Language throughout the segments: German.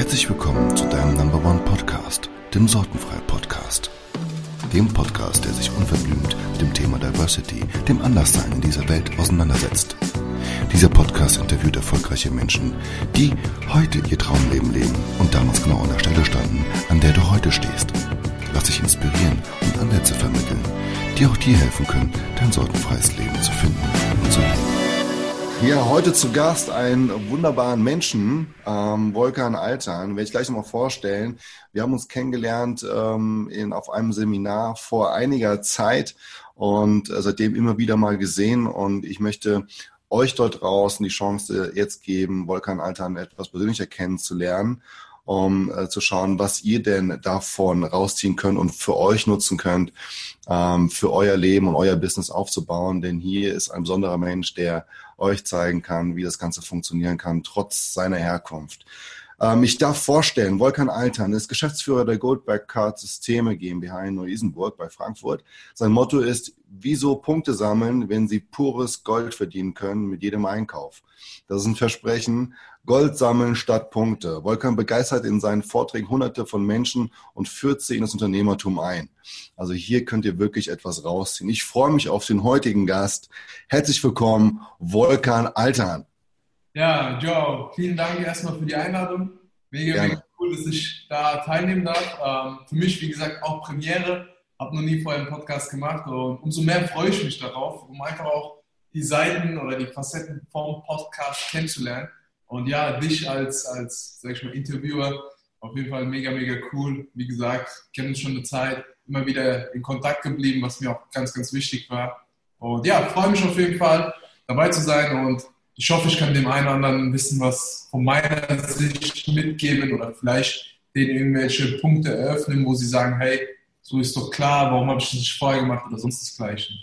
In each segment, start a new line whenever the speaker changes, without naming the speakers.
Herzlich willkommen zu deinem Number One Podcast, dem Sortenfrei Podcast. Dem Podcast, der sich unverblümt mit dem Thema Diversity, dem Anderssein in dieser Welt auseinandersetzt. Dieser Podcast interviewt erfolgreiche Menschen, die heute ihr Traumleben leben und damals genau an der Stelle standen, an der du heute stehst. Lass dich inspirieren und Ansätze vermitteln, die auch dir helfen können, dein sortenfreies Leben zu finden und zu leben.
Ja, heute zu Gast einen wunderbaren Menschen, ähm, Volkan Altern, werde ich gleich nochmal vorstellen. Wir haben uns kennengelernt ähm, in, auf einem Seminar vor einiger Zeit und äh, seitdem immer wieder mal gesehen und ich möchte euch dort draußen die Chance jetzt geben, Volkan Altern etwas persönlicher kennenzulernen um äh, zu schauen, was ihr denn davon rausziehen könnt und für euch nutzen könnt, ähm, für euer Leben und euer Business aufzubauen. Denn hier ist ein besonderer Mensch, der euch zeigen kann, wie das Ganze funktionieren kann, trotz seiner Herkunft. Ähm, ich darf vorstellen, Volkan Altern ist Geschäftsführer der Goldberg Card Systeme GmbH in Neu-Isenburg bei Frankfurt. Sein Motto ist, wieso Punkte sammeln, wenn Sie pures Gold verdienen können mit jedem Einkauf. Das ist ein Versprechen, Gold sammeln statt Punkte. Volkan begeistert in seinen Vorträgen hunderte von Menschen und führt sie in das Unternehmertum ein. Also hier könnt ihr wirklich etwas rausziehen. Ich freue mich auf den heutigen Gast. Herzlich willkommen, Volkan Altern.
Ja, Joe, vielen Dank erstmal für die Einladung. Mega, mega cool, dass ich da teilnehmen darf. Ähm, für mich, wie gesagt, auch Premiere. Habe noch nie vorher einen Podcast gemacht und umso mehr freue ich mich darauf, um einfach auch die Seiten oder die Facetten vom Podcast kennenzulernen. Und ja, dich als, als sag ich mal, Interviewer auf jeden Fall mega, mega cool. Wie gesagt, kennen uns schon eine Zeit, immer wieder in Kontakt geblieben, was mir auch ganz, ganz wichtig war. Und ja, freue mich auf jeden Fall dabei zu sein und ich hoffe, ich kann dem einen oder anderen ein bisschen was von meiner Sicht mitgeben oder vielleicht denen irgendwelche Punkte eröffnen, wo sie sagen, hey, so ist doch klar, warum habe ich das nicht vorher gemacht oder sonst das Gleiche.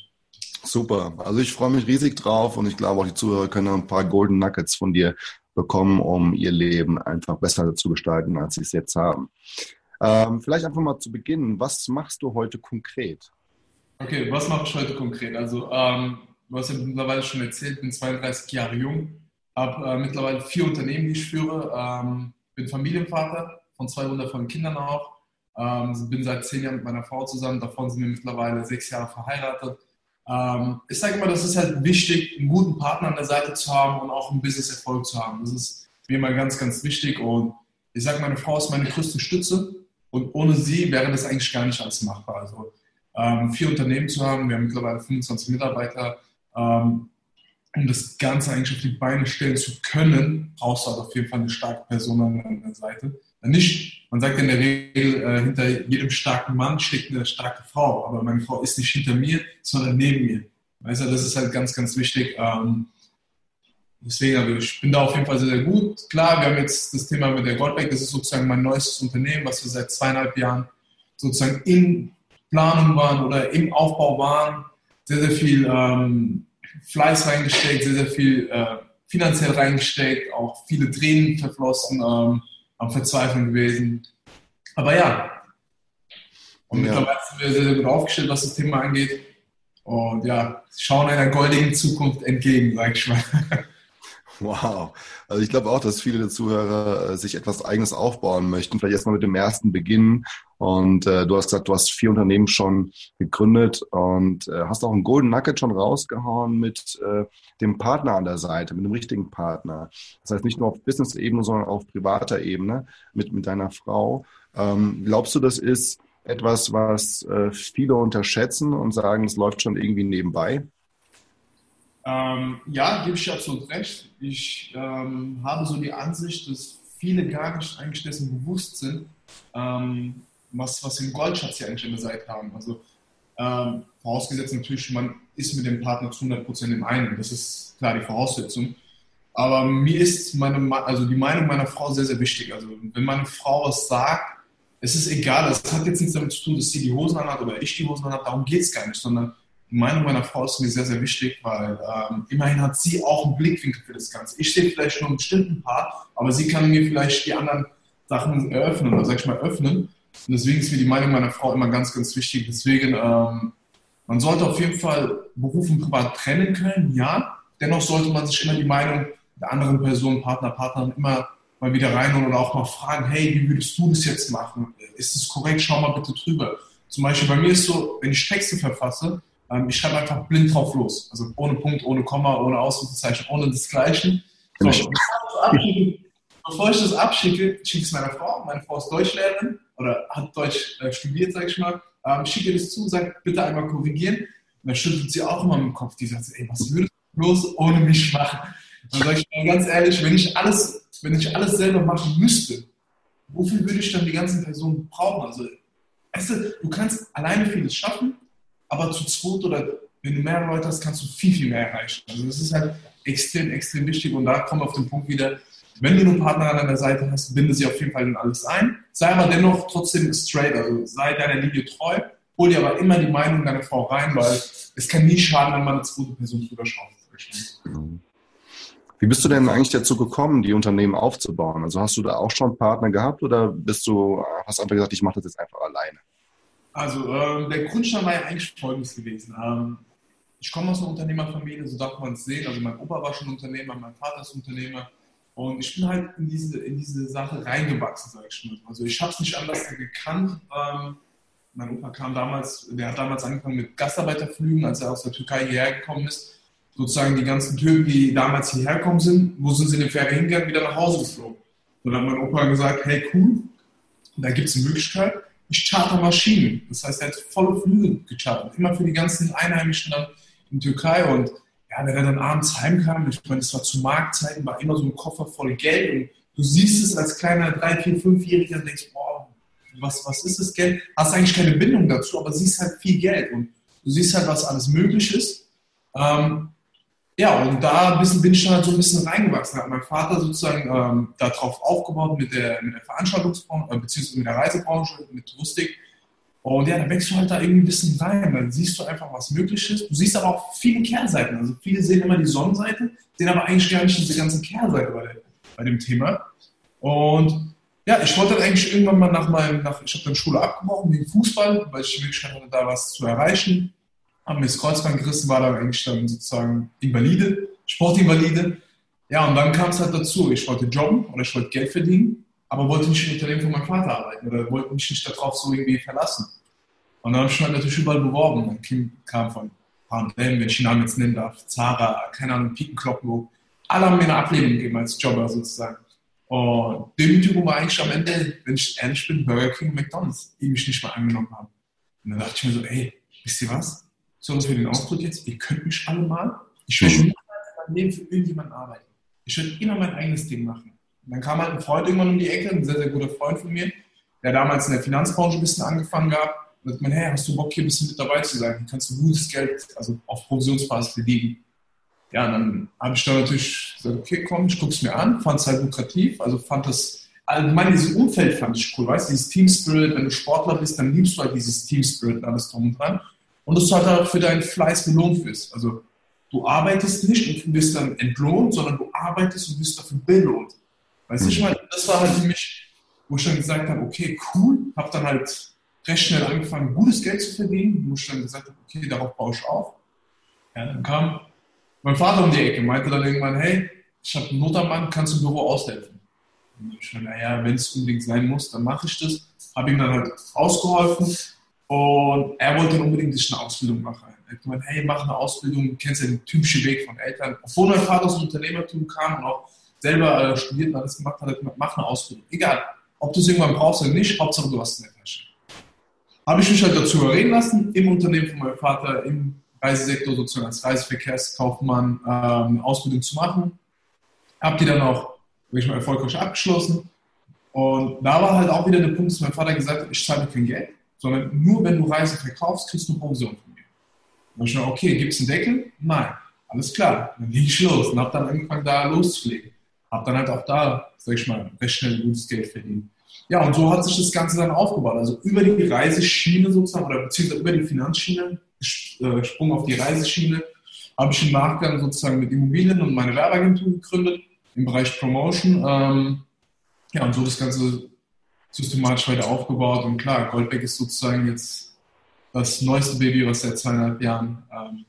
Super. Also ich freue mich riesig drauf und ich glaube auch die Zuhörer können ein paar Golden Nuggets von dir bekommen, um ihr Leben einfach besser zu gestalten, als sie es jetzt haben. Ähm, vielleicht einfach mal zu Beginn, was machst du heute konkret?
Okay, was mache ich heute konkret? Also, ähm, du hast ja mittlerweile schon erzählt, bin 32 Jahre jung, habe äh, mittlerweile vier Unternehmen, die ich führe, ähm, bin Familienvater von zwei wundervollen Kindern auch, ähm, bin seit zehn Jahren mit meiner Frau zusammen, davon sind wir mittlerweile sechs Jahre verheiratet ähm, ich sage immer, das ist halt wichtig, einen guten Partner an der Seite zu haben und auch einen Business-Erfolg zu haben. Das ist mir immer ganz, ganz wichtig. Und ich sage, meine Frau ist meine größte Stütze und ohne sie wäre das eigentlich gar nicht alles machbar. Also ähm, vier Unternehmen zu haben, wir haben mittlerweile 25 Mitarbeiter. Ähm, um das Ganze eigentlich auf die Beine stellen zu können, brauchst du halt auf jeden Fall eine starke Person an der Seite. Nicht, man sagt in der Regel, äh, hinter jedem starken Mann steht eine starke Frau, aber meine Frau ist nicht hinter mir, sondern neben mir. Weißt du, das ist halt ganz, ganz wichtig. Ähm, deswegen, also ich bin da auf jeden Fall sehr, sehr gut. Klar, wir haben jetzt das Thema mit der Goldbeck, das ist sozusagen mein neuestes Unternehmen, was wir seit zweieinhalb Jahren sozusagen in Planung waren oder im Aufbau waren. Sehr, sehr viel ähm, Fleiß reingesteckt, sehr, sehr viel äh, finanziell reingesteckt, auch viele Tränen verflossen. Ähm, am Verzweifeln gewesen. Aber ja. Und ja. mittlerweile sind wir sehr, sehr gut aufgestellt, was das Thema angeht. Und ja, schauen einer goldigen Zukunft entgegen, sag ich mal.
Wow. Also ich glaube auch, dass viele Zuhörer äh, sich etwas Eigenes aufbauen möchten. Vielleicht erstmal mit dem ersten beginnen. Und äh, du hast gesagt, du hast vier Unternehmen schon gegründet und äh, hast auch einen Golden Nugget schon rausgehauen mit äh, dem Partner an der Seite, mit dem richtigen Partner. Das heißt nicht nur auf Business-Ebene, sondern auf privater Ebene mit, mit deiner Frau. Ähm, glaubst du, das ist etwas, was äh, viele unterschätzen und sagen, es läuft schon irgendwie nebenbei?
Ähm, ja, gebe ich absolut recht. Ich ähm, habe so die Ansicht, dass viele gar nicht eigentlich dessen bewusst sind, ähm, was, was im Goldschatz hier eigentlich an der Seite haben. Also ähm, vorausgesetzt natürlich, man ist mit dem Partner zu 100% im einen. Das ist klar die Voraussetzung. Aber mir ist meine, also die Meinung meiner Frau sehr, sehr wichtig. Also wenn meine Frau was sagt, es ist egal, es hat jetzt nichts damit zu tun, dass sie die Hosen anhat oder ich die Hosen anhat, darum geht es gar nicht, sondern die Meinung meiner Frau ist mir sehr, sehr wichtig, weil ähm, immerhin hat sie auch einen Blickwinkel für das Ganze. Ich sehe vielleicht nur einen bestimmten Part, aber sie kann mir vielleicht die anderen Sachen eröffnen oder sag ich mal öffnen. Und deswegen ist mir die Meinung meiner Frau immer ganz, ganz wichtig. Deswegen, ähm, man sollte auf jeden Fall Beruf und Privat trennen können, ja. Dennoch sollte man sich immer die Meinung der anderen Person, Partner, Partnerin immer mal wieder reinholen oder auch mal fragen, hey, wie würdest du das jetzt machen? Ist das korrekt? Schau mal bitte drüber. Zum Beispiel bei mir ist so, wenn ich Texte verfasse, ähm, ich schreibe einfach blind drauf los. Also ohne Punkt, ohne Komma, ohne Ausrufezeichen, ohne desgleichen. So, bevor ich das abschicke, schicke ich es meiner Frau. Meine Frau ist Deutschlehrerin oder hat Deutsch äh, studiert, sage ich mal. Ähm, schicke das zu, sage bitte einmal korrigieren. Und dann schüttelt sie auch immer mit dem Kopf. Die sagt, ey, was würdest du bloß ohne mich machen? Dann sage ich mal ganz ehrlich, wenn ich alles, wenn ich alles selber machen müsste, wofür würde ich dann die ganzen Personen brauchen? Also, weißt du, du kannst alleine vieles schaffen, aber zu zweit oder wenn du mehr Leute hast, kannst du viel, viel mehr erreichen. Also das ist halt extrem, extrem wichtig und da wir auf den Punkt wieder, wenn du einen Partner an deiner Seite hast, binde sie auf jeden Fall in alles ein. Sei aber dennoch trotzdem straight, also sei deiner Linie treu, hol dir aber immer die Meinung deiner Frau rein, weil es kann nie schaden, wenn man eine zweite Person drüber schaut.
Wie bist du denn eigentlich dazu gekommen, die Unternehmen aufzubauen? Also hast du da auch schon Partner gehabt oder bist du, hast einfach gesagt, ich mache das jetzt einfach alleine?
Also ähm, der Grundstein war ja eigentlich folgendes gewesen. Ähm, ich komme aus einer Unternehmerfamilie, so darf man es sehen. Also mein Opa war schon Unternehmer, mein Vater ist Unternehmer. Und ich bin halt in diese, in diese Sache reingewachsen, sage ich mal. Also ich habe es nicht anders gekannt. Ähm, mein Opa kam damals, der hat damals angefangen mit Gastarbeiterflügen, als er aus der Türkei hierher gekommen ist. Sozusagen die ganzen Türken, die damals hierher gekommen sind, wo sind sie in den Fähre hingegangen, wieder nach Hause geflogen. Und dann hat mein Opa gesagt, hey cool, da gibt es eine Möglichkeit, ich charter Maschinen. Das heißt, er hat volle Flüge gechartert, immer für die ganzen Einheimischen dann in Türkei und ja, wenn er dann abends heimkam, ich meine, das war zu Marktzeiten, war immer so ein Koffer voll Geld und du siehst es als kleiner 3-, 4-, 5-Jähriger und denkst, boah, was, was ist das Geld? Hast eigentlich keine Bindung dazu, aber siehst halt viel Geld und du siehst halt, was alles möglich ist. Ähm, ja, und da bisschen, bin ich halt so ein bisschen reingewachsen. Hat mein Vater sozusagen ähm, darauf aufgebaut mit der, mit der Veranstaltungsbranche, äh, beziehungsweise mit der Reisebranche, mit Touristik. Und ja, dann wächst du halt da irgendwie ein bisschen rein. Dann siehst du einfach, was möglich ist. Du siehst aber auch viele Kehrseiten. Also viele sehen immer die Sonnenseite, sehen aber eigentlich gar nicht diese ganze Kehrseite bei, bei dem Thema. Und ja, ich wollte dann eigentlich irgendwann mal nach meinem, nach, ich habe dann Schule abgebrochen wegen Fußball, weil ich die Möglichkeit hatte, da was zu erreichen. Habe mir das Kreuzband gerissen, war dann eigentlich dann sozusagen Invalide, Sportinvalide. Ja, und dann kam es halt dazu, ich wollte jobben oder ich wollte Geld verdienen, aber wollte nicht im Unternehmen von meinem Vater arbeiten oder wollte mich nicht darauf so irgendwie verlassen. Und dann habe ich mich halt natürlich überall beworben. Dann kam von H&M, wenn ich den Namen jetzt nennen darf, Zara, keine Ahnung, Piekenkloppen. Alle haben mir eine Ablehnung gegeben als Jobber sozusagen. Und Demütigung war eigentlich am Ende, wenn ich ehrlich bin, Burger King und McDonalds, die mich nicht mal angenommen haben. Und dann dachte ich mir so, ey, wisst ihr was? Sorry für den Ausdruck jetzt, ihr könnt mich alle mal. Ich will niemals in meinem Leben für irgendjemanden arbeiten. Ich will immer mein eigenes Ding machen. Und dann kam halt ein Freund irgendwann um die Ecke, ein sehr, sehr guter Freund von mir, der damals in der Finanzbranche ein bisschen angefangen hat und sagt man, hey, hast du Bock hier ein bisschen mit dabei zu sein? Dann kannst du gutes Geld, also auf Provisionsbasis verdienen. Ja, und dann habe ich da natürlich gesagt, okay, komm, ich gucke es mir an, fand es halt lukrativ, also fand das, allgemein dieses Umfeld fand ich cool, weißt du, dieses Team Spirit, wenn du Sportler bist, dann liebst du halt dieses Team Spirit und alles drum und dran. Und dass du halt auch für deinen Fleiß belohnt wirst. Also du arbeitest nicht und wirst dann entlohnt, sondern du arbeitest und wirst dafür belohnt. Weißt du, ich meine, das war halt für mich, wo ich dann gesagt habe, okay, cool, habe dann halt recht schnell angefangen, gutes Geld zu verdienen, wo ich dann gesagt habe, okay, darauf baue ich auf. Ja, dann kam mein Vater um die Ecke, meinte dann irgendwann, hey, ich habe einen Notermann, kannst du im Büro aushelfen? Ich meine, naja, wenn es unbedingt sein muss, dann mache ich das. Habe ihm dann halt ausgeholfen und er wollte unbedingt sich eine Ausbildung machen. Er hat gemeint, hey, mach eine Ausbildung, du kennst ja den typischen Weg von Eltern. Obwohl mein Vater aus dem Unternehmertum kam und auch selber äh, studiert und alles gemacht hat, mach eine Ausbildung. Egal, ob du es irgendwann brauchst oder nicht, Hauptsache du hast eine Tasche. Habe ich mich halt dazu überreden lassen, im Unternehmen von meinem Vater, im Reisesektor sozusagen als Reiseverkehrskaufmann äh, eine Ausbildung zu machen. Habe die dann auch wirklich mal erfolgreich abgeschlossen. Und da war halt auch wieder der Punkt, dass mein Vater gesagt hat, ich zahle kein Geld, sondern nur wenn du Reise verkaufst, kriegst du Provision von mir. Und ich dachte, okay, gibt es einen Deckel? Nein. Alles klar. Dann ging ich los und habe dann angefangen, da loszulegen. Habe dann halt auch da, sag ich mal, recht schnell gutes Geld verdient. Ja, und so hat sich das Ganze dann aufgebaut. Also über die Reiseschiene sozusagen, oder beziehungsweise über die Finanzschiene, äh, Sprung auf die Reiseschiene, habe ich im Nachgang sozusagen mit Immobilien und meine Werbeagentur gegründet im Bereich Promotion. Ähm, ja, und so das Ganze systematisch weiter aufgebaut. Und klar, Goldbeck ist sozusagen jetzt das neueste Baby, was seit zweieinhalb Jahren ähm,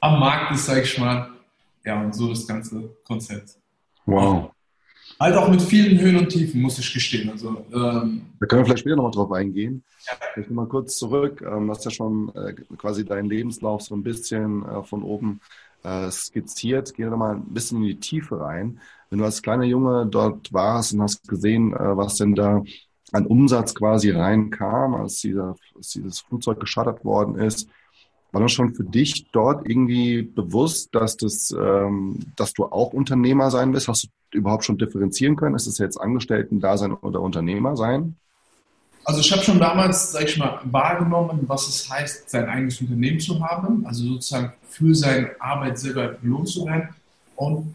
am Markt ist, sage ich mal. Ja, und so das ganze Konzept.
Wow.
Halt auch mit vielen Höhen und Tiefen, muss ich gestehen. Also,
ähm, da können wir vielleicht später nochmal drauf eingehen. Ja. Ich mal kurz zurück. Ähm, du hast ja schon äh, quasi deinen Lebenslauf so ein bisschen äh, von oben äh, skizziert. Geh nochmal ein bisschen in die Tiefe rein. Wenn du als kleiner Junge dort warst und hast gesehen, äh, was denn da an Umsatz quasi reinkam, als, dieser, als dieses Flugzeug geschattert worden ist, war das schon für dich dort irgendwie bewusst, dass, das, ähm, dass du auch Unternehmer sein willst? Hast du überhaupt schon differenzieren können? Ist es jetzt Angestellten-Dasein oder Unternehmer sein?
Also ich habe schon damals, sag ich mal, wahrgenommen, was es heißt, sein eigenes Unternehmen zu haben, also sozusagen für seine Arbeit selber belohnt zu werden. Und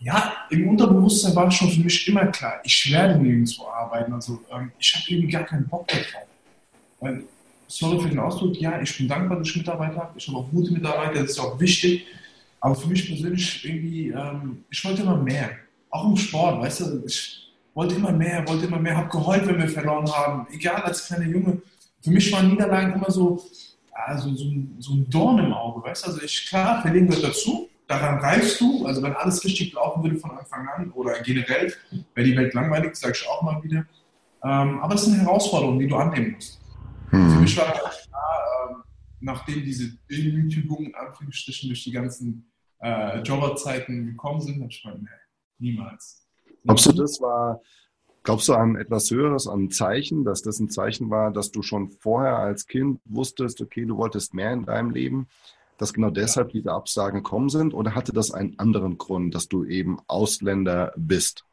ja, im Unterbewusstsein war schon für mich immer klar, ich werde nirgendwo arbeiten. Also ähm, ich habe irgendwie gar keinen Bock drauf. Weil sorry für den Ausdruck, ja, ich bin dankbar, dass ich Mitarbeiter habe. Ich habe auch gute Mitarbeiter, das ist auch wichtig. Aber für mich persönlich irgendwie, ähm, ich wollte immer mehr. Auch im Sport, weißt du, ich wollte immer mehr, wollte immer mehr, habe geheult, wenn wir verloren haben. Egal, als kleiner Junge. Für mich waren Niederlagen immer so, also so, ein, so ein Dorn im Auge, weißt du. Also ich, klar, verlieren gehört dazu. Daran reifst du, also wenn alles richtig laufen würde von Anfang an oder generell, wäre die Welt langweilig, sage ich auch mal wieder. Ähm, aber es ist eine Herausforderung, die du annehmen musst. Mhm. Für mich war das klar, äh, nachdem diese Demütigungen, Anführungsstrichen, durch die ganzen äh, Jobberzeiten gekommen sind, habe ich gemeint, nee, niemals.
Glaubst du, das war, glaubst du an etwas Höheres, an ein Zeichen, dass das ein Zeichen war, dass du schon vorher als Kind wusstest, okay, du wolltest mehr in deinem Leben, dass genau deshalb diese Absagen gekommen sind? Oder hatte das einen anderen Grund, dass du eben Ausländer bist?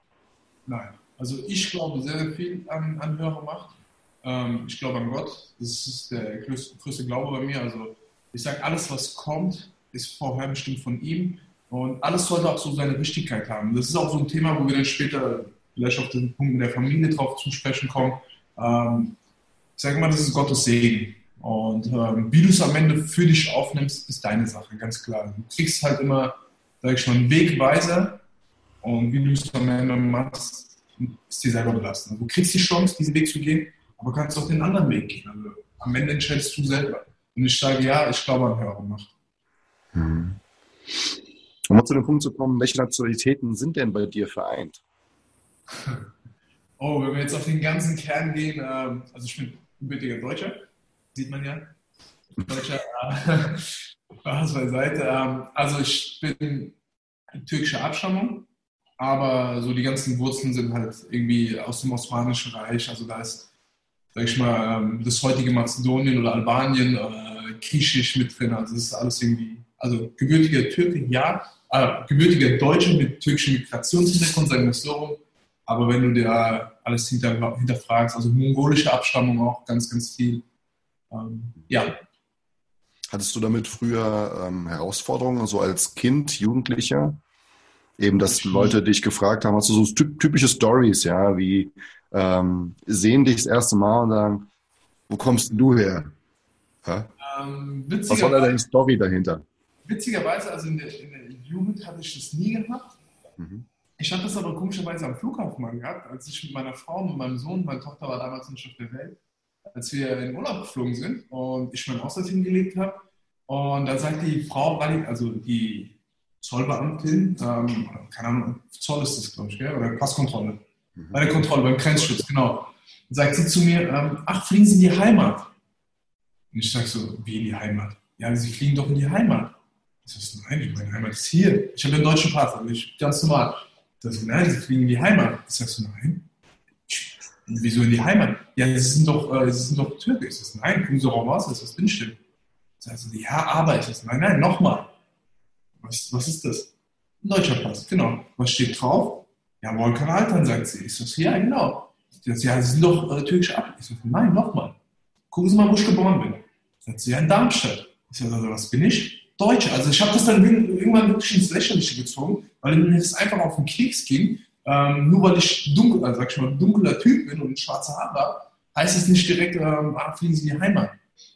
Nein, also ich glaube sehr, sehr viel an, an höhere Macht. Ähm, ich glaube an Gott. Das ist der größte, größte Glaube bei mir. Also ich sage, alles, was kommt, ist vorher bestimmt von ihm. Und alles sollte auch so seine Wichtigkeit haben. Das ist auch so ein Thema, wo wir dann später vielleicht auf den Punkt mit der Familie drauf zu sprechen kommen. Ähm, ich sage mal, das ist Gottes Segen. Und ähm, wie du es am Ende für dich aufnimmst, ist deine Sache, ganz klar. Du kriegst halt immer, sag ich mal, einen Wegweiser. Und wie du es am Ende machst, ist dir selber belassen. Du kriegst die Chance, diesen Weg zu gehen aber kannst auch den anderen Weg gehen. Also am Ende entscheidest du selber. Und ich sage ja, ich glaube an höhere Macht.
Mhm. Um mal zu dem Punkt zu kommen, welche Nationalitäten sind denn bei dir vereint?
Oh, wenn wir jetzt auf den ganzen Kern gehen, ähm, also ich bin gebürtiger Deutscher, sieht man ja. Deutscher, äh, Spaß beiseite. Ähm, also ich bin türkischer Abstammung, aber so die ganzen Wurzeln sind halt irgendwie aus dem Osmanischen Reich. Also da ist sag ich mal, ähm, das heutige Mazedonien oder Albanien, äh, Griechisch mit drin. Also das ist alles irgendwie, also gebürtiger Türke, ja, äh, gebürtiger Deutsche mit türkischem Migrationshintergrund, sagen wir es so. Aber wenn du dir alles hinter, hinterfragst, also mongolische Abstammung auch ganz, ganz viel. Ähm, ja.
Hattest du damit früher ähm, Herausforderungen, so als Kind, Jugendlicher? Eben, dass Leute dich gefragt haben, hast du so typische Stories, ja, wie ähm, sehen dich das erste Mal und sagen, wo kommst du her? Ähm, Was war da deine Story dahinter?
Witzigerweise, also in der, in der, Jugend hatte ich das nie gehabt. Mhm. Ich hatte das aber komischerweise am Flughafen mal gehabt, als ich mit meiner Frau und meinem Sohn, meine Tochter war damals nicht auf der Welt, als wir in Urlaub geflogen sind und ich meinen Ausland hingelegt habe. Und dann sagt die Frau, also die Zollbeamtin, ähm, keine Ahnung, Zoll ist das, glaube ich, gell? oder Passkontrolle, Mhm. Bei der Kontrolle, beim Grenzschutz, genau. Dann sagt sie zu mir, ähm, ach, fliegen Sie in die Heimat? Und ich sage so, wie in die Heimat? Ja, Sie fliegen doch in die Heimat. Ich sage, nein, meine Heimat ist hier. Ich habe den deutschen Pass, aber ich ganz normal. Ich sage, nein, Sie fliegen in die Heimat. Ich sage so, nein. Wieso in die Heimat? Ja, Sie sind doch, äh, Sie doch sage, nein, gucken Sie doch raus, das ist. Ich sage so, ja, Arbeit. Ich sage, nein, nein, nochmal. Was, was ist das? Ein deutscher Pass, genau. Was steht drauf? Ja, Volkan Altan, sagt sie. Ich so, ja, genau. Sie sagt, ja, Sie sind doch äh, türkische Ab. Ich so, nein, nochmal. Gucken Sie mal, wo ich geboren bin. Sagt sie, ja, in Darmstadt. Ich so, also, was bin ich? Deutsche. Also ich habe das dann irgendwann wirklich ins Lächerliche gezogen, weil mir das einfach auf den Keks ging. Ähm, nur weil ich dunkel, also sag ich mal, dunkler Typ bin und schwarze Haare habe, heißt es nicht direkt, ähm, ah, fliegen Sie in die Heimat.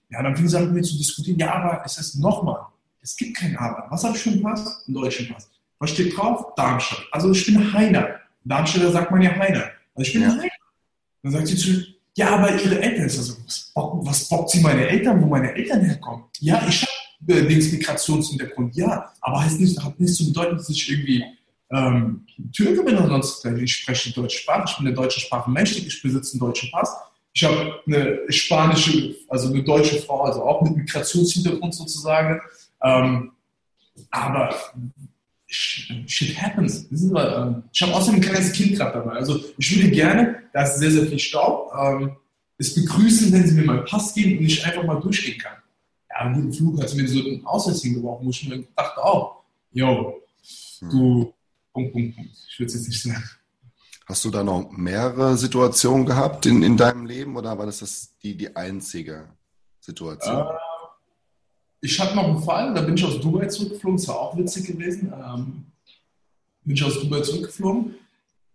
Ja, dann fing sie an mit mir zu diskutieren, ja, aber es ist nochmal, es gibt kein Aber. Was habe ich für einen Pass? Einen deutschen Pass. Was steht drauf? Darmstadt. Also ich bin Heiner. Darmstädter sagt man ja Heiner. Also ich bin ja. Heiner. Dann sagt sie zu ja, aber ihre Eltern, ist also, was, bockt, was bockt sie meine Eltern, wo meine Eltern herkommen? Ja, ich habe äh, Migrationshintergrund, ja, aber heißt nicht, hat nicht zu bedeuten, dass ich irgendwie ähm, Türke bin oder sonst ich spreche die deutsche Sprache, ich bin der deutschen Sprache mächtig, ich besitze einen deutschen Pass. Ich habe eine spanische, also eine deutsche Frau, also auch mit Migrationshintergrund sozusagen. Ähm, aber shit happens. Ähm, ich habe außerdem ein kleines Kind gerade dabei. Also ich würde gerne, da ist sehr, sehr viel Staub, ähm, es begrüßen, wenn sie mir mal Pass geben und ich einfach mal durchgehen kann. Ja, einen guten Flug hat sie mir so einen Ausweis hingeworfen, wo ich mir dachte auch, yo, du, Punkt, Punkt, Punkt. Ich würde es jetzt nicht sagen.
Hast du da noch mehrere Situationen gehabt in, in deinem Leben oder war das, das die, die einzige Situation? Äh,
ich hatte noch einen Fall, da bin ich aus Dubai zurückgeflogen, das war auch witzig gewesen. Ähm, bin ich aus Dubai zurückgeflogen.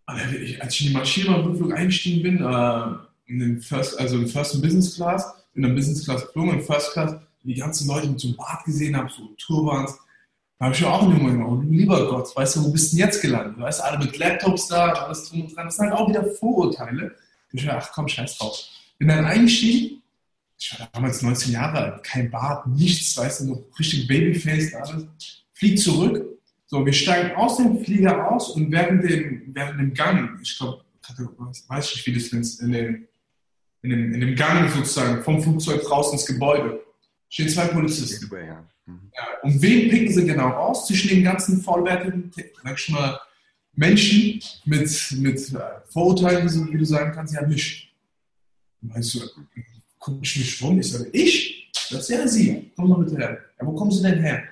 als ich in die Maschinenbahnflug eingestiegen bin, äh, in den First, also in First und Business Class, in der Business Class geflogen, in First Class, die ganzen Leute mit so einem Bart gesehen habe, so Turbans. Da habe ich mir auch immer gedacht, oh, lieber Gott, weißt du, wo bist du denn jetzt gelandet? Weißt du, alle mit Laptops da, alles drum und dran. Das sind halt auch wieder Vorurteile. Ich dachte, ach komm, scheiß drauf. Bin dann eingestiegen, ich war damals 19 Jahre alt, kein Bart, nichts, weißt du, noch richtig Babyface und alles. Flieg zurück. So, wir steigen aus dem Flieger aus und während dem, während dem Gang, ich glaube, weiß ich nicht, wie das in dem, in, dem, in dem Gang sozusagen vom Flugzeug raus ins Gebäude, stehen zwei Polizisten. Mhm. Ja, und wen picken sie genau raus? Zwischen den ganzen vollwertigen, sag ich mal, Menschen mit, mit äh, Vorurteilen, wie du sagen kannst, ja, mich. Meinst du, guck ich mich rum, ich sage, ich? Das ist ja Sie. Komm mal bitte her. Ja, wo kommen Sie denn her?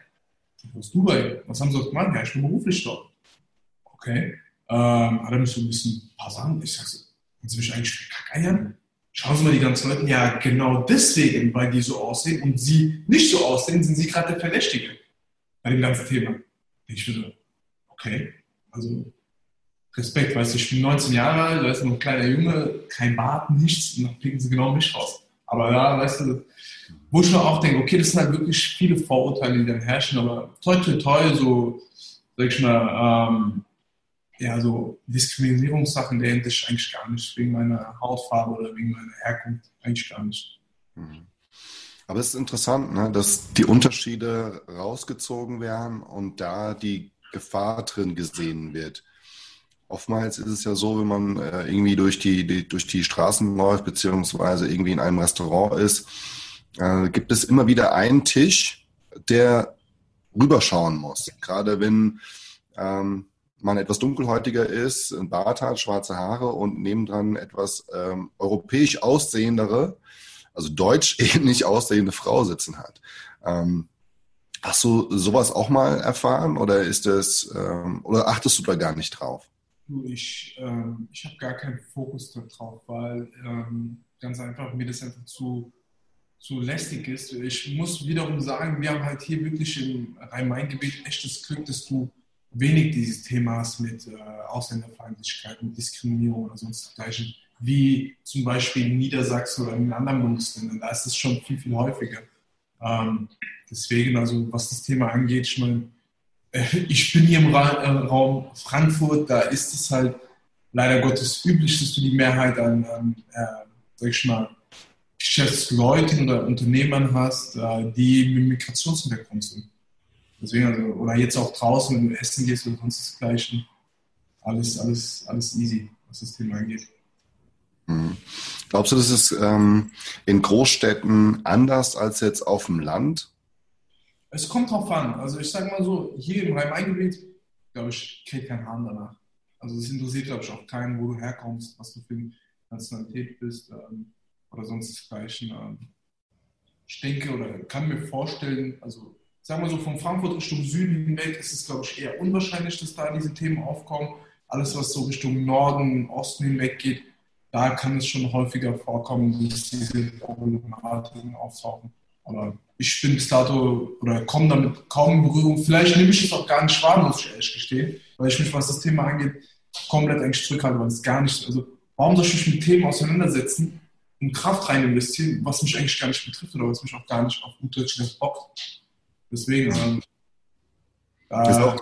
Aus Dubai. Was haben Sie dort gemacht? Ja, ich bin beruflich dort. Okay. Ähm, hat er mich so ein bisschen ein paar Sachen. Ich sage so, wollen Sie mich eigentlich für Kackeiern? Schauen Sie mal die ganzen Leute, ja, genau deswegen, weil die so aussehen und Sie nicht so aussehen, sind Sie gerade der Verdächtige bei dem ganzen Thema. Ich würde, okay, also Respekt, weißt du, ich bin 19 Jahre alt, da ist noch ein kleiner Junge, kein Bart, nichts, und dann picken sie genau mich raus. Aber ja, weißt du, wo ich mir auch denke, okay, das sind halt wirklich viele Vorurteile, die dann herrschen, aber toi, toi, toi, so, sag ich mal, ähm, ja, so Diskriminierungssachen, der hätte ich eigentlich gar nicht, wegen meiner Hautfarbe oder wegen meiner Herkunft, eigentlich gar nicht. Mhm.
Aber es ist interessant, ne, dass die Unterschiede rausgezogen werden und da die Gefahr drin gesehen wird. Oftmals ist es ja so, wenn man äh, irgendwie durch die, die, durch die Straßen läuft, beziehungsweise irgendwie in einem Restaurant ist, äh, gibt es immer wieder einen Tisch, der rüberschauen muss. Gerade wenn ähm, man etwas dunkelhäutiger ist, ein Bart hat, schwarze Haare und nebendran etwas ähm, europäisch aussehendere, also deutsch ähnlich aussehende Frau sitzen hat. Ähm, hast du sowas auch mal erfahren oder ist das ähm, oder achtest du da gar nicht drauf?
ich, ähm, ich habe gar keinen Fokus darauf, weil ähm, ganz einfach mir das einfach zu, zu lästig ist. Ich muss wiederum sagen, wir haben halt hier wirklich im Rhein-Main-Gebiet echtes Glück, dass du wenig dieses Thema hast mit äh, Ausländerfeindlichkeit, mit Diskriminierung oder sonst dergleichen, wie zum Beispiel in Niedersachsen oder in anderen Bundesländern. Da ist es schon viel, viel häufiger. Ähm, deswegen, also was das Thema angeht, ich meine, ich bin hier im Raum Frankfurt, da ist es halt leider Gottes üblich, dass du die Mehrheit an, an äh, sag ich mal, Geschäftsleuten oder Unternehmern hast, äh, die mit Migrationshintergrund sind. Deswegen, also, oder jetzt auch draußen, wenn du essen gehst oder sonst das Gleiche. Alles, alles, alles easy, was das Thema angeht.
Mhm. Glaubst du, das ist ähm, in Großstädten anders als jetzt auf dem Land?
Es kommt drauf an. Also ich sage mal so, hier im Rhein-Main-Gebiet, glaube ich, kriegt kein Hahn danach. Also es interessiert, glaube ich, auch keinen, wo du herkommst, was du für eine Nationalität bist ähm, oder sonst desgleichen. Ähm, ich denke oder kann mir vorstellen, also sagen wir so, von Frankfurt Richtung Süden hinweg ist es, glaube ich, eher unwahrscheinlich, dass da diese Themen aufkommen. Alles, was so Richtung Norden, Osten hinweg geht, da kann es schon häufiger vorkommen, dass diese Problematiken auftauchen. Aber ich bin bis dato oder komme damit kaum in Berührung. Vielleicht nehme ich es auch gar nicht wahr, muss ich ehrlich gestehen, weil ich mich, was das Thema angeht, komplett eigentlich zurückhalte, weil es gar nicht, also warum soll ich mich mit Themen auseinandersetzen und Kraft rein investieren, was mich eigentlich gar nicht betrifft oder was mich auch gar nicht auf gut bockt. Deswegen, ähm,
äh, auch,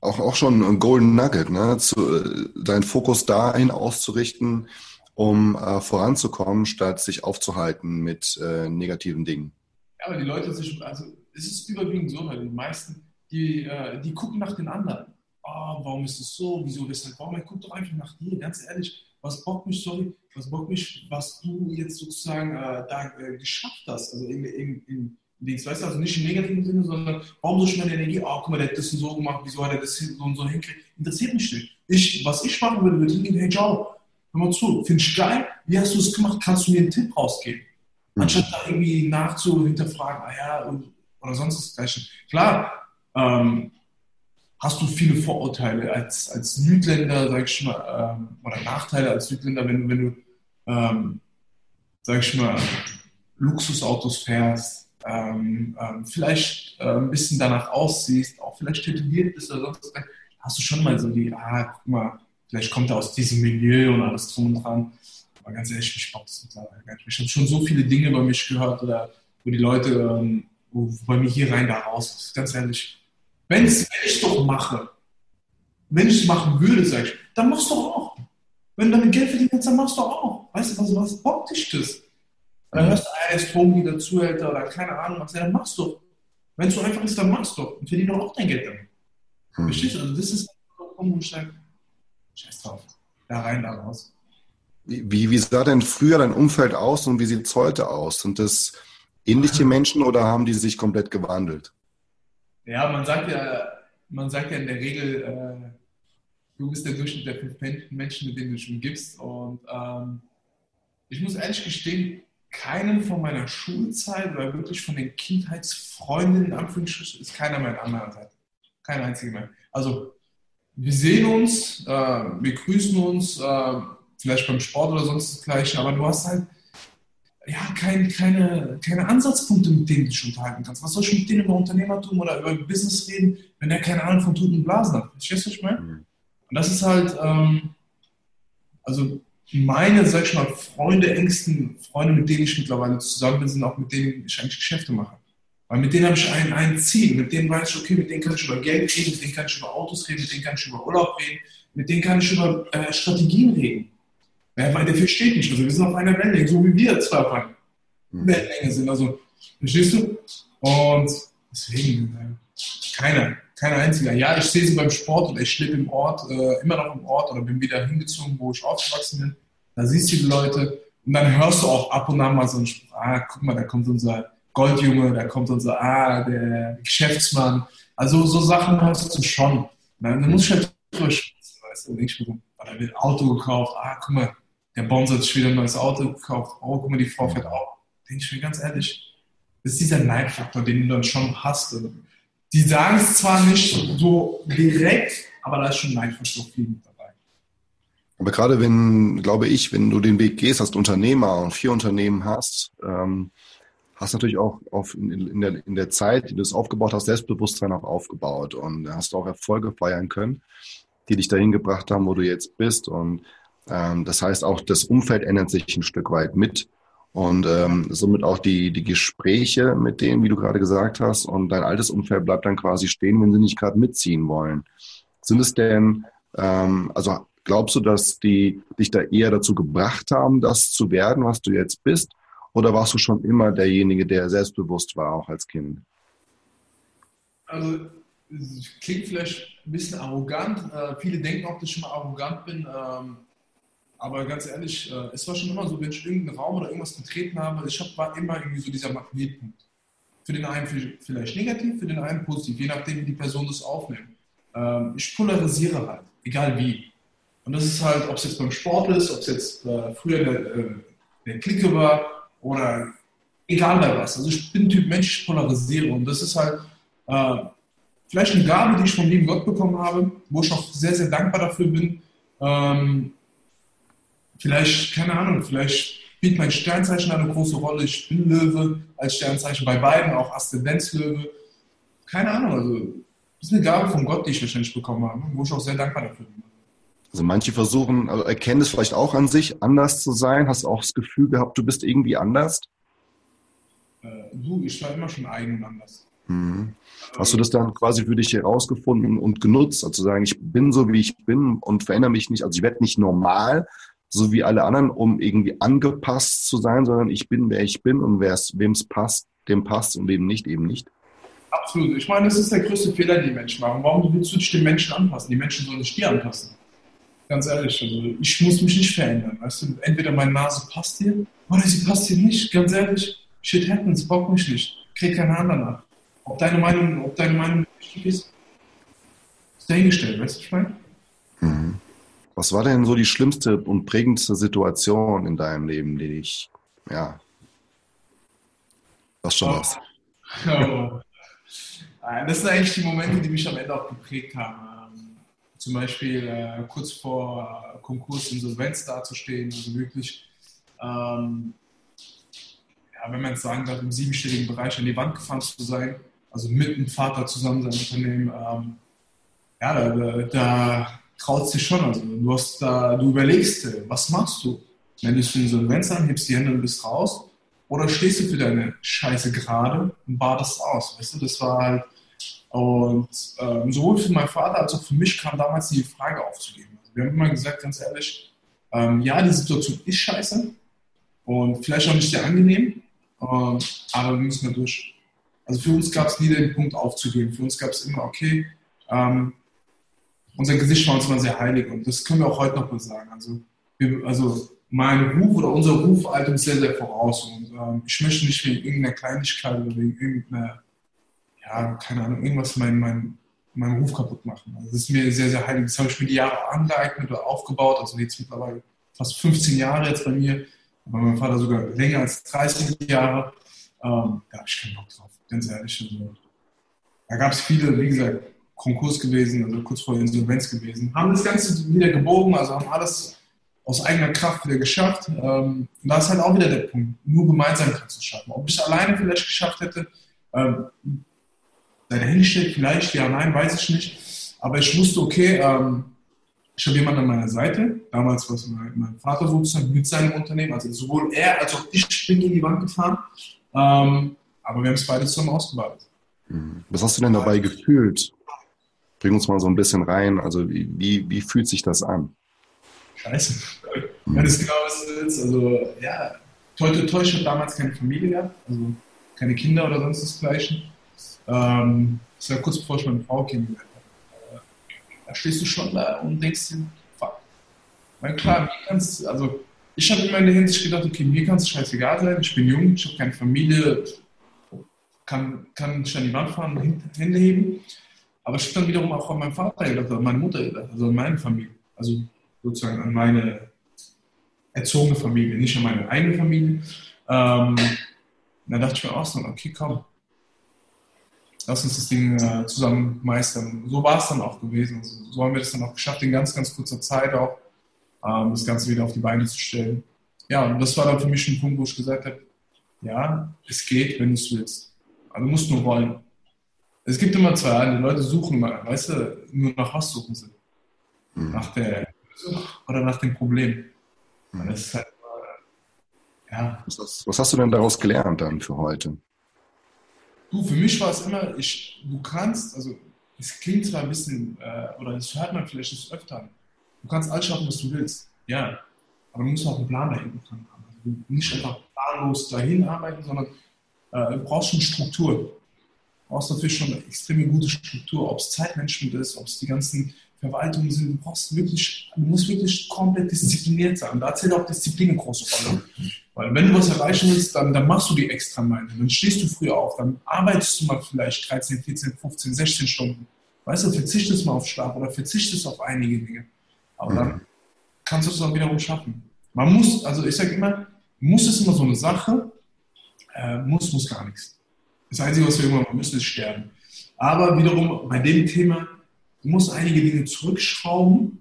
auch, auch schon ein Golden Nugget, ne? Zu, äh, deinen Fokus dahin auszurichten, um äh, voranzukommen, statt sich aufzuhalten mit äh, negativen Dingen.
Ja, aber die Leute sich, also es ist überwiegend so, weil die meisten, die, äh, die gucken nach den anderen. Oh, warum ist es so, wieso, weshalb, warum? Guck doch einfach nach dir, ganz ehrlich, was bockt mich, sorry, was bockt mich, was du jetzt sozusagen äh, da geschafft hast, also in, in, in Dings, weißt du, also nicht im negativen Sinne, sondern warum so schnell Energie, oh, guck mal, der hat das und so gemacht, wieso hat er das so und so hinkriegt, interessiert mich nicht. Ich, was ich machen würde, würde hingehen, hey, ciao, hör mal zu, finde ich geil, wie hast du es gemacht, kannst du mir einen Tipp rausgeben? Mhm. Anstatt da irgendwie nachzu hinterfragen, ah ja, oder sonst das Gleiche. Klar, ähm, hast du viele Vorurteile als, als Südländer, sag ich mal, ähm, oder Nachteile als Südländer, wenn, wenn du, ähm, sag ich mal, Luxusautos fährst, ähm, ähm, vielleicht äh, ein bisschen danach aussiehst, auch vielleicht tätowiert bist oder sonst was, hast du schon mal so die, ah, guck mal, vielleicht kommt er aus diesem Milieu und alles drum und dran. Aber ganz ehrlich, ich brauche das mittlerweile gar nicht. Ich habe schon so viele Dinge bei mich gehört, oder wo die Leute, ähm, wo, bei mir hier rein, da raus, ganz ehrlich, wenn ich doch mache, wenn ich es machen würde, sag ich, dann machst du auch. Wenn du damit Geld verdienen kannst, dann machst du auch. Weißt du, was, was bockt dich das? Dann hörst du, er ist Drogendealer, Zuhälter oder keine Ahnung was, ja, dann machst du. Wenn es so einfach ist, dann machst du. Und verdiene doch auch dein Geld damit. Hm. Verstehst du? Also das ist sage, scheiß drauf. Da rein, da raus.
Wie, wie sah denn früher dein Umfeld aus und wie sieht es heute aus? Sind das ähnliche Menschen oder haben die sich komplett gewandelt?
Ja, man sagt ja, man sagt ja in der Regel, äh, du bist der Durchschnitt der fünf Menschen, mit denen du dich umgibst. Und ähm, ich muss ehrlich gestehen, keinen von meiner Schulzeit oder wirklich von den Kindheitsfreunden, in Anführungsstrichen, ist keiner mehr an meiner Seite. Kein einziger mehr. Also, wir sehen uns, äh, wir grüßen uns, äh, vielleicht beim Sport oder sonst das Gleiche, aber du hast halt ja, kein, keine, keine Ansatzpunkte, mit denen du dich unterhalten kannst. Was soll ich mit denen über Unternehmertum oder über Business reden, wenn der keine Ahnung von Tuten und Blasen hat? Verstehst du, was ich meine? Mhm. Und das ist halt, ähm, also meine, sag ich mal, Freunde, engsten Freunde, mit denen ich mittlerweile zusammen bin, sind auch mit denen ich eigentlich Geschäfte mache. Weil mit denen habe ich ein, ein Ziel. Mit denen weiß ich, okay, mit denen kann ich über Geld reden, mit denen kann ich über Autos reden, mit denen kann ich über Urlaub reden, mit denen kann ich über äh, Strategien reden. Ja, weil der versteht nicht. Also wir sind auf einer Wellenlänge, so wie wir zwei auf einer mhm. Wellenlänge sind. Also, verstehst du? Und deswegen, äh, keiner, kein einziger. Ja, ich sehe sie beim Sport und ich lebe im Ort, äh, immer noch im Ort oder bin wieder hingezogen, wo ich aufgewachsen bin. Da siehst du die Leute und dann hörst du auch ab und an mal so einen Spruch, ah, guck mal, da kommt unser Goldjunge, da kommt unser, ah, der Geschäftsmann. Also so Sachen hörst du schon. Dann, muss ich halt drüber schwitzen, weißt du, nicht mehr, oder wird Auto gekauft, ah, guck mal, der Bonzo hat sich wieder ein neues Auto gekauft. Oh, guck mal, die Frau fährt auch. Denke ich mir ganz ehrlich, das ist dieser Neidfaktor, den du dann schon hast. Die sagen es zwar nicht so direkt, aber da ist schon Neidfaktor viel mit dabei.
Aber gerade wenn, glaube ich, wenn du den Weg gehst als Unternehmer und vier Unternehmen hast, ähm, hast natürlich auch auf, in, in, der, in der Zeit, die du es aufgebaut hast, Selbstbewusstsein auch aufgebaut und hast auch Erfolge feiern können, die dich dahin gebracht haben, wo du jetzt bist. Und ähm, das heißt, auch das Umfeld ändert sich ein Stück weit mit. Und ähm, somit auch die, die Gespräche mit denen, wie du gerade gesagt hast, und dein altes Umfeld bleibt dann quasi stehen, wenn sie nicht gerade mitziehen wollen. Sind es denn, ähm, also glaubst du, dass die dich da eher dazu gebracht haben, das zu werden, was du jetzt bist? Oder warst du schon immer derjenige, der selbstbewusst war, auch als Kind?
Also, klingt vielleicht ein bisschen arrogant. Äh, viele denken auch, dass ich schon mal arrogant bin. Ähm, aber ganz ehrlich, äh, es war schon immer so, wenn ich irgendeinen Raum oder irgendwas betreten habe, ich hab, war immer irgendwie so dieser Magnetpunkt. Für den einen vielleicht negativ, für den einen positiv, je nachdem, wie die Person das aufnimmt. Ähm, ich polarisiere halt, egal wie. Und das ist halt, ob es jetzt beim Sport ist, ob es jetzt äh, früher der, äh, der Clique war oder egal bei was. Also ich bin Typ Mensch, ich polarisiere. Und das ist halt vielleicht eine Gabe, die ich vom lieben Gott bekommen habe, wo ich auch sehr, sehr dankbar dafür bin. Ähm, Vielleicht, keine Ahnung, vielleicht spielt mein Sternzeichen eine große Rolle. Ich bin Löwe als Sternzeichen, bei beiden auch Aszendenz-Löwe. Keine Ahnung, also das ist eine Gabe von Gott, die ich wahrscheinlich bekommen habe, wo ich auch sehr dankbar dafür bin.
Also manche versuchen, also erkennen es vielleicht auch an sich, anders zu sein. Hast du auch das Gefühl gehabt, du bist irgendwie anders?
Äh, du, ich war immer schon eigen und anders.
Mhm. Hast du das dann quasi für dich herausgefunden und genutzt, also zu sagen, ich bin so, wie ich bin und verändere mich nicht, also ich werde nicht normal, so wie alle anderen, um irgendwie angepasst zu sein, sondern ich bin, wer ich bin und wem es passt, dem passt und wem nicht, eben nicht.
Absolut. Ich meine, das ist der größte Fehler, den die Menschen machen. Warum willst du dich den Menschen anpassen? Die Menschen sollen sich dir anpassen. Ganz ehrlich, also ich muss mich nicht verändern. Weißt du, entweder meine Nase passt dir oder sie passt dir nicht. Ganz ehrlich, shit happens, bock mich nicht. Krieg keine Hand danach. Ob deine Meinung, ob deine Meinung wichtig ist, ist dahingestellt, weißt du, ich meine?
Mhm. Was war denn so die schlimmste und prägendste Situation in deinem Leben, die dich, ja, was schon oh. was?
Oh. Das sind eigentlich die Momente, die mich am Ende auch geprägt haben. Ähm, zum Beispiel äh, kurz vor äh, Konkurs, Insolvenz dazustehen, also wirklich, ähm, ja, wenn man jetzt sagen darf, im siebenstelligen Bereich an die Wand gefahren zu sein, also mit dem Vater zusammen sein Unternehmen, ähm, ja, da, da traut sich schon. Also du hast da, du überlegst, was machst du? Meldest du Insolvenz an, hebst die Hände und bist raus? Oder stehst du für deine Scheiße gerade und badest aus? Weißt du, das war halt, und ähm, sowohl für meinen Vater als auch für mich kam damals die Frage aufzugeben. Also wir haben immer gesagt, ganz ehrlich, ähm, ja, die Situation ist scheiße und vielleicht auch nicht sehr angenehm, ähm, aber wir müssen da durch. Also für uns gab es nie den Punkt aufzugeben. Für uns gab es immer, okay, ähm, unser Gesicht war uns immer sehr heilig und das können wir auch heute noch mal sagen. Also, wir, also mein Ruf oder unser Ruf eilt uns sehr, sehr voraus und ähm, ich möchte nicht wegen irgendeiner Kleinigkeit oder wegen irgendeiner, ja, keine Ahnung, irgendwas meinen mein, mein Ruf kaputt machen. Also das ist mir sehr, sehr heilig. Das habe ich mir die Jahre angeeignet oder aufgebaut, also jetzt mittlerweile fast 15 Jahre jetzt bei mir, bei meinem Vater sogar länger als 30 Jahre. Ähm, da habe ich keinen Bock drauf, ganz ehrlich. Also, da gab es viele, wie gesagt, Konkurs gewesen, also kurz vor Insolvenz gewesen, haben das Ganze wieder gebogen, also haben alles aus eigener Kraft wieder geschafft. Ähm, und da ist halt auch wieder der Punkt, nur gemeinsam kannst du es schaffen. Ob ich es alleine vielleicht geschafft hätte, ähm, sei dahingestellt, vielleicht, ja, nein, weiß ich nicht. Aber ich wusste, okay, ähm, ich habe jemanden an meiner Seite, damals war es mein, mein, Vater sozusagen mit seinem Unternehmen, also sowohl er als auch ich bin in die Wand gefahren, ähm, aber wir haben es beide zusammen ausgebaut.
Mhm. Was hast du denn dabei gefühlt, Bring uns mal so ein bisschen rein. Also wie, wie, wie fühlt sich das an?
Scheiße. Mhm. Wenn es genau was ist. Also ja, toi, toi, toi, ich habe damals keine Familie gehabt, also keine Kinder oder sonst desgleichen. Ähm, das war kurz bevor ich meine Frau kennengelernt habe. Da stehst du schon da und denkst dir, fuck. Weil klar, mir kannst also ich habe immer in der Hinsicht gedacht, okay, mir kann es scheißegal sein, ich bin jung, ich habe keine Familie, kann, kann nicht an die Wand fahren und Hände heben. Aber habe dann wiederum auch an meinen Vater gedacht, an meine Mutter gedacht, also an meine Familie. Also sozusagen an meine erzogene Familie, nicht an meine eigene Familie. Ähm, dann dachte ich mir auch so, okay, komm, lass uns das Ding äh, zusammen meistern. So war es dann auch gewesen. Also, so haben wir das dann auch geschafft, in ganz, ganz kurzer Zeit auch ähm, das Ganze wieder auf die Beine zu stellen. Ja, und das war dann für mich ein Punkt, wo ich gesagt habe, ja, es geht, wenn du es willst. Also du musst nur wollen. Es gibt immer zwei Arten. Die Leute suchen weißt du, nur nach was suchen sie? Mhm. Nach der oder nach dem Problem. Mhm. Das ist halt,
ja. Was, was, hast du denn daraus gelernt dann für heute?
Du, für mich war es immer, ich, du kannst, also es klingt zwar ein bisschen, äh, oder das hört man vielleicht das öfter. Du kannst alles schaffen, was du willst. Ja. Aber du musst auch einen Plan dahinter haben. Also nicht einfach planlos dahin arbeiten, sondern äh, du brauchst schon Struktur brauchst natürlich schon eine extrem gute Struktur, ob es Zeitmanagement ist, ob es die ganzen Verwaltungen sind. Du brauchst wirklich, du musst wirklich komplett diszipliniert sein. Da zählt auch Disziplin eine große Rolle. Weil wenn du was erreichen willst, dann, dann machst du die extra Meile. Dann stehst du früher auf, dann arbeitest du mal vielleicht 13, 14, 15, 16 Stunden. Weißt du, verzichtest mal auf Schlaf oder verzichtest auf einige Dinge. Aber dann kannst du es auch wiederum schaffen. Man muss, also ich sage immer, muss ist immer so eine Sache, äh, muss, muss gar nichts. Das Einzige, was wir machen müssen, ist sterben. Aber wiederum bei dem Thema, du musst einige Dinge zurückschrauben,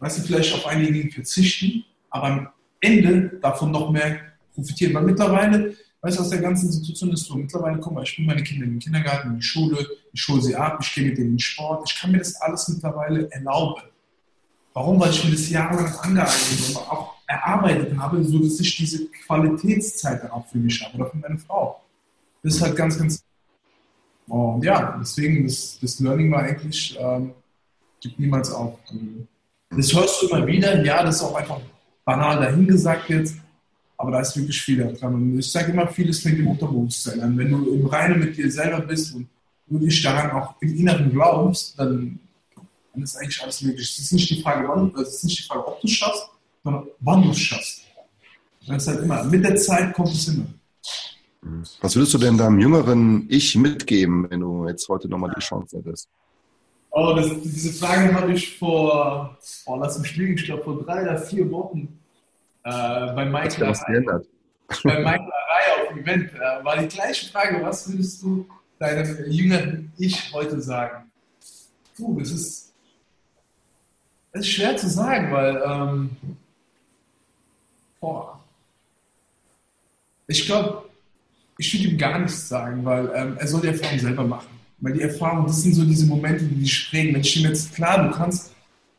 weißt du, vielleicht auf einige Dinge verzichten, aber am Ende davon noch mehr profitieren. Weil mittlerweile, weißt du, aus der ganzen Situation ist so, mittlerweile, guck mal, ich bringe meine Kinder in den Kindergarten, in die Schule, ich hole sie ab, ich gehe mit denen in den Sport, ich kann mir das alles mittlerweile erlauben. Warum? Weil ich mir das jahrelang angeeignet und auch erarbeitet habe, so dass ich diese Qualitätszeit dann auch für mich habe oder für meine Frau. Das ist halt ganz, ganz. Und ja, deswegen, das, das Learning war eigentlich, ähm, gibt niemals auf. Das hörst du immer wieder, ja, das ist auch einfach banal dahingesagt jetzt, aber da ist wirklich viel dran. Und ich sage immer, vieles fängt im Unterbewusstsein an. Wenn du im Reinen mit dir selber bist und dich daran auch im Inneren glaubst, dann, dann ist eigentlich alles möglich. Es ist nicht die Frage, wann, es ist nicht die Frage, ob du es schaffst, sondern wann du es schaffst. Das ist halt immer, mit der Zeit kommt es immer.
Was würdest du denn deinem jüngeren Ich mitgeben, wenn du jetzt heute nochmal die Chance hättest?
Oh, das, diese Frage habe ich vor, oh, lass mich lügen, ich glaube vor drei oder vier Wochen äh, bei Michael Araya, bei Michael Araya auf dem Event. Äh, war die gleiche Frage, was würdest du deinem jüngeren Ich heute sagen? Puh, das ist, das ist schwer zu sagen, weil ähm, boah, ich glaube, ich würde ihm gar nichts sagen, weil ähm, er soll die Erfahrung selber machen. Weil die Erfahrung, das sind so diese Momente, die dich prägen. Wenn ich ihm jetzt, klar, du kannst,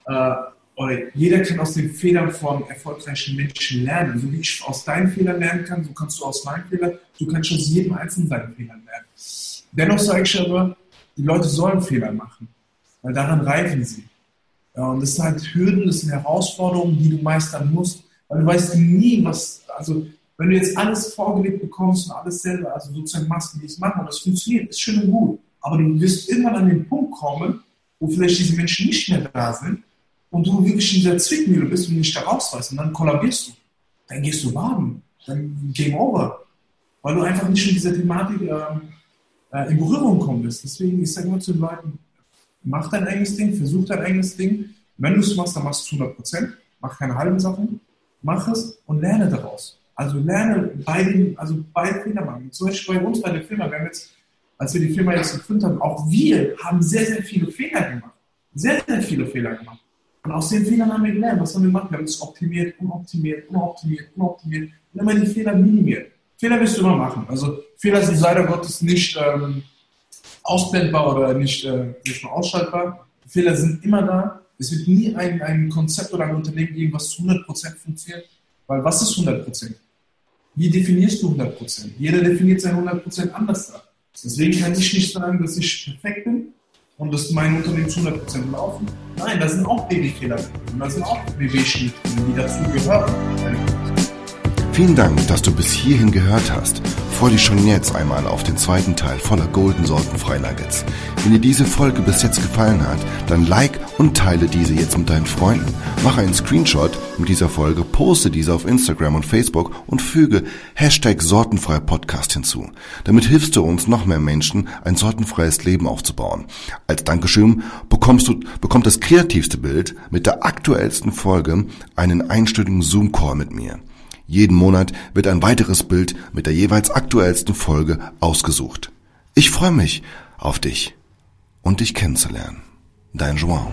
äh, oder jeder kann aus den Fehlern von erfolgreichen Menschen lernen. So wie ich aus deinen Fehlern lernen kann, so kannst du aus meinen Fehlern, du kannst aus jedem einzelnen seinen Fehlern lernen. Dennoch sage ich aber, die Leute sollen Fehler machen, weil daran reifen sie. Ja, und das sind halt Hürden, das sind Herausforderungen, die du meistern musst, weil du weißt nie, was, also wenn du jetzt alles vorgelegt bekommst und alles selber, also sozusagen machst, wie es machen, und das funktioniert, ist schön und gut. Aber du wirst irgendwann an den Punkt kommen, wo vielleicht diese Menschen nicht mehr da sind und du wirklich in dieser Zwickmühle bist und nicht da rausreißt und dann kollabierst du. Dann gehst du baden. Dann Game Over. Weil du einfach nicht mit dieser Thematik ähm, äh, in Berührung kommst. Deswegen, ich sage immer zu den Leuten, mach dein eigenes Ding, versuch dein eigenes Ding. Wenn du es machst, dann machst du es 100 Prozent. Mach keine halben Sachen. Mach es und lerne daraus. Also lerne bei den, also bei Fehler machen. Zum Beispiel bei uns bei der Firma, wir haben jetzt, als wir die Firma jetzt gegründet haben, auch wir haben sehr, sehr viele Fehler gemacht. Sehr, sehr viele Fehler gemacht. Und aus den Fehlern haben wir gelernt. Was haben wir gemacht? Wir haben es optimiert, unoptimiert, unoptimiert, unoptimiert und immer die Fehler minimiert. Fehler wirst du immer machen. Also Fehler sind leider Gottes nicht ähm, ausblendbar oder nicht, äh, nicht mal ausschaltbar. Fehler sind immer da. Es wird nie ein, ein Konzept oder ein Unternehmen geben, was zu 100% funktioniert. Weil was ist 100%? Wie definierst du 100%? Jeder definiert sein 100% anders. Deswegen kann ich nicht sagen, dass ich perfekt bin und dass mein Unternehmen zu 100% laufen. Nein, da sind auch Babyfehler drin. Da sind auch BW-Schnitte die dazu gehören.
Vielen Dank, dass du bis hierhin gehört hast. Freu dich schon jetzt einmal auf den zweiten Teil voller Golden Sorten Freinuggets. Wenn dir diese Folge bis jetzt gefallen hat, dann like und teile diese jetzt mit deinen Freunden. Mache einen Screenshot mit dieser Folge, poste diese auf Instagram und Facebook und füge Hashtag Sortenfrei Podcast hinzu. Damit hilfst du uns, noch mehr Menschen ein sortenfreies Leben aufzubauen. Als Dankeschön bekommst du, bekommt das kreativste Bild mit der aktuellsten Folge einen einstündigen Zoom-Call mit mir. Jeden Monat wird ein weiteres Bild mit der jeweils aktuellsten Folge ausgesucht. Ich freue mich auf dich und dich kennenzulernen. Dein João.